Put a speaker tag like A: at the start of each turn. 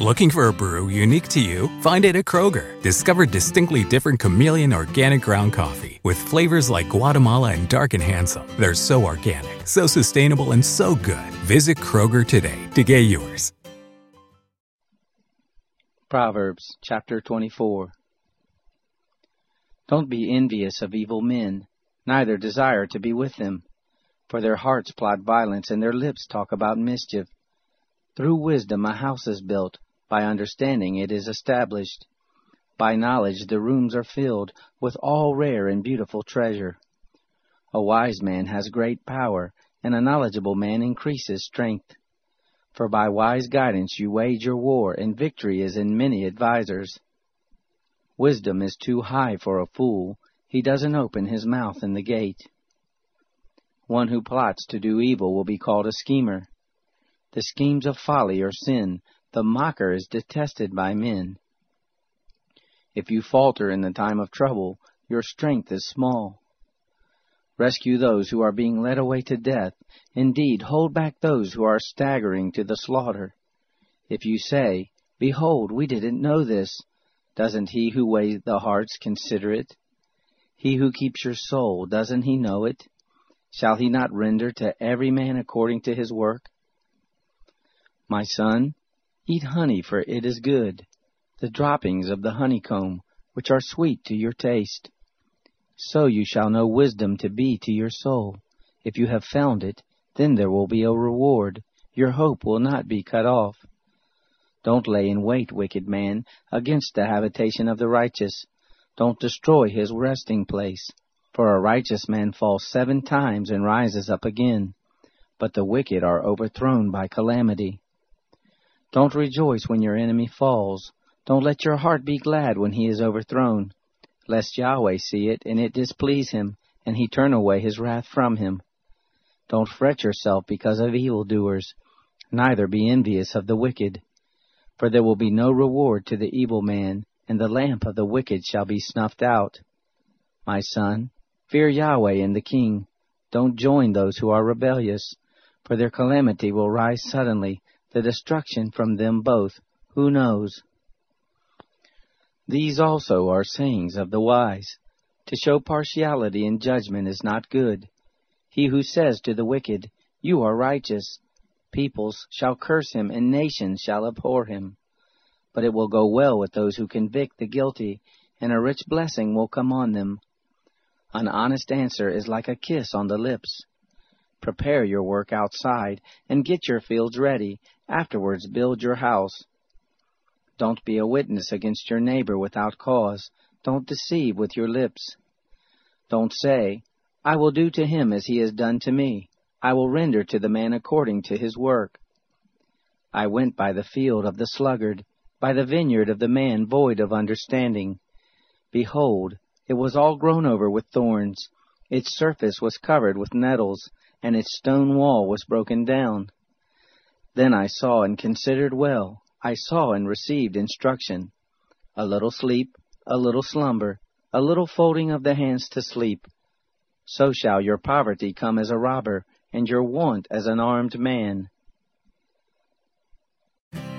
A: Looking for a brew unique to you? Find it at Kroger. Discover distinctly different chameleon organic ground coffee with flavors like Guatemala and Dark and Handsome. They're so organic, so sustainable, and so good. Visit Kroger today to get yours.
B: Proverbs chapter 24 Don't be envious of evil men, neither desire to be with them. For their hearts plot violence, and their lips talk about mischief. Through wisdom a house is built, by understanding it is established. By knowledge the rooms are filled with all rare and beautiful treasure. A wise man has great power, and a knowledgeable man increases strength. For by wise guidance you wage your war, and victory is in many advisers. Wisdom is too high for a fool, he doesn't open his mouth in the gate. One who plots to do evil will be called a schemer. The schemes of folly are sin, the mocker is detested by men. If you falter in the time of trouble, your strength is small. Rescue those who are being led away to death. Indeed, hold back those who are staggering to the slaughter. If you say, Behold, we didn't know this, doesn't he who weighs the hearts consider it? He who keeps your soul, doesn't he know it? Shall he not render to every man according to his work? My son, eat honey, for it is good, the droppings of the honeycomb, which are sweet to your taste. So you shall know wisdom to be to your soul. If you have found it, then there will be a reward. Your hope will not be cut off. Don't lay in wait, wicked man, against the habitation of the righteous. Don't destroy his resting place. For a righteous man falls seven times and rises up again, but the wicked are overthrown by calamity. Don't rejoice when your enemy falls. Don't let your heart be glad when he is overthrown, lest Yahweh see it and it displease him, and he turn away his wrath from him. Don't fret yourself because of evildoers, neither be envious of the wicked. For there will be no reward to the evil man, and the lamp of the wicked shall be snuffed out. My son, fear Yahweh and the king. Don't join those who are rebellious, for their calamity will rise suddenly, the destruction from them both. Who knows? These also are sayings of the wise. To show partiality in judgment is not good. He who says to the wicked, You are righteous, peoples shall curse him, and nations shall abhor him. But it will go well with those who convict the guilty, and a rich blessing will come on them. An honest answer is like a kiss on the lips. Prepare your work outside, and get your fields ready. Afterwards build your house. Don't be a witness against your neighbor without cause. Don't deceive with your lips. Don't say, I will do to him as he has done to me. I will render to the man according to his work. I went by the field of the sluggard, by the vineyard of the man void of understanding. Behold, it was all grown over with thorns. Its surface was covered with nettles, and its stone wall was broken down. Then I saw and considered well. I saw and received instruction. A little sleep, a little slumber, a little folding of the hands to sleep. So shall your poverty come as a robber, and your want as an armed man.